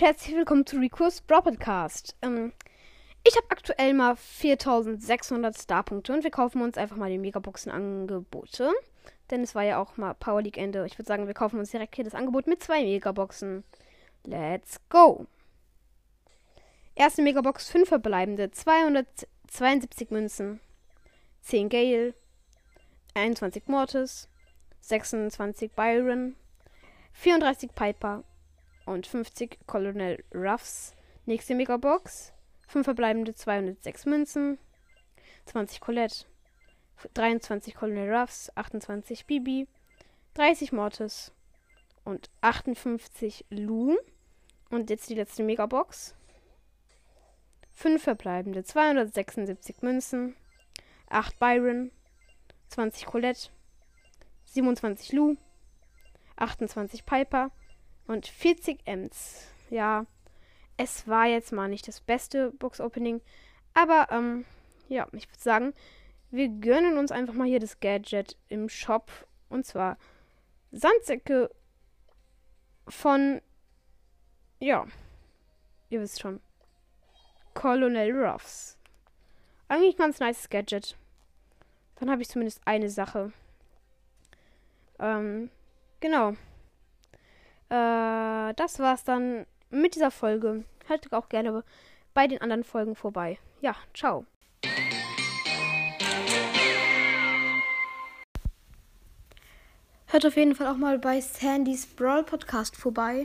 herzlich willkommen zu Recurs Brawl Podcast. Ähm, ich habe aktuell mal 4600 Starpunkte und wir kaufen uns einfach mal die Megaboxen-Angebote. Denn es war ja auch mal Power League Ende. Ich würde sagen, wir kaufen uns direkt hier das Angebot mit zwei Megaboxen. Let's go! Erste Megabox, 5 verbleibende, 272 Münzen, 10 Gale, 21 Mortis, 26 Byron, 34 Piper, und 50 Colonel Ruffs. Nächste Megabox. 5 verbleibende 206 Münzen. 20 Colette. 23 Colonel Ruffs. 28 Bibi. 30 Mortis. Und 58 Lu. Und jetzt die letzte Megabox. 5 verbleibende 276 Münzen. 8 Byron. 20 Colette. 27 Lu. 28 Piper und 40 Ems. Ja, es war jetzt mal nicht das beste Box-Opening. Aber, ähm, ja, ich würde sagen, wir gönnen uns einfach mal hier das Gadget im Shop. Und zwar Sandsäcke von, ja, ihr wisst schon, Colonel Ruffs. Eigentlich ganz nice Gadget. Dann habe ich zumindest eine Sache. Ähm, genau. Äh, das war's dann mit dieser Folge. Hört auch gerne bei den anderen Folgen vorbei. Ja, ciao. Hört auf jeden Fall auch mal bei Sandys Brawl Podcast vorbei.